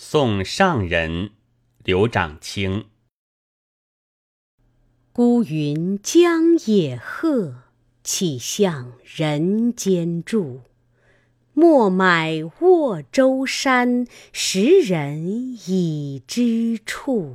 送上人刘长卿。孤云将野鹤岂向人间住？莫买沃洲山时人已知处。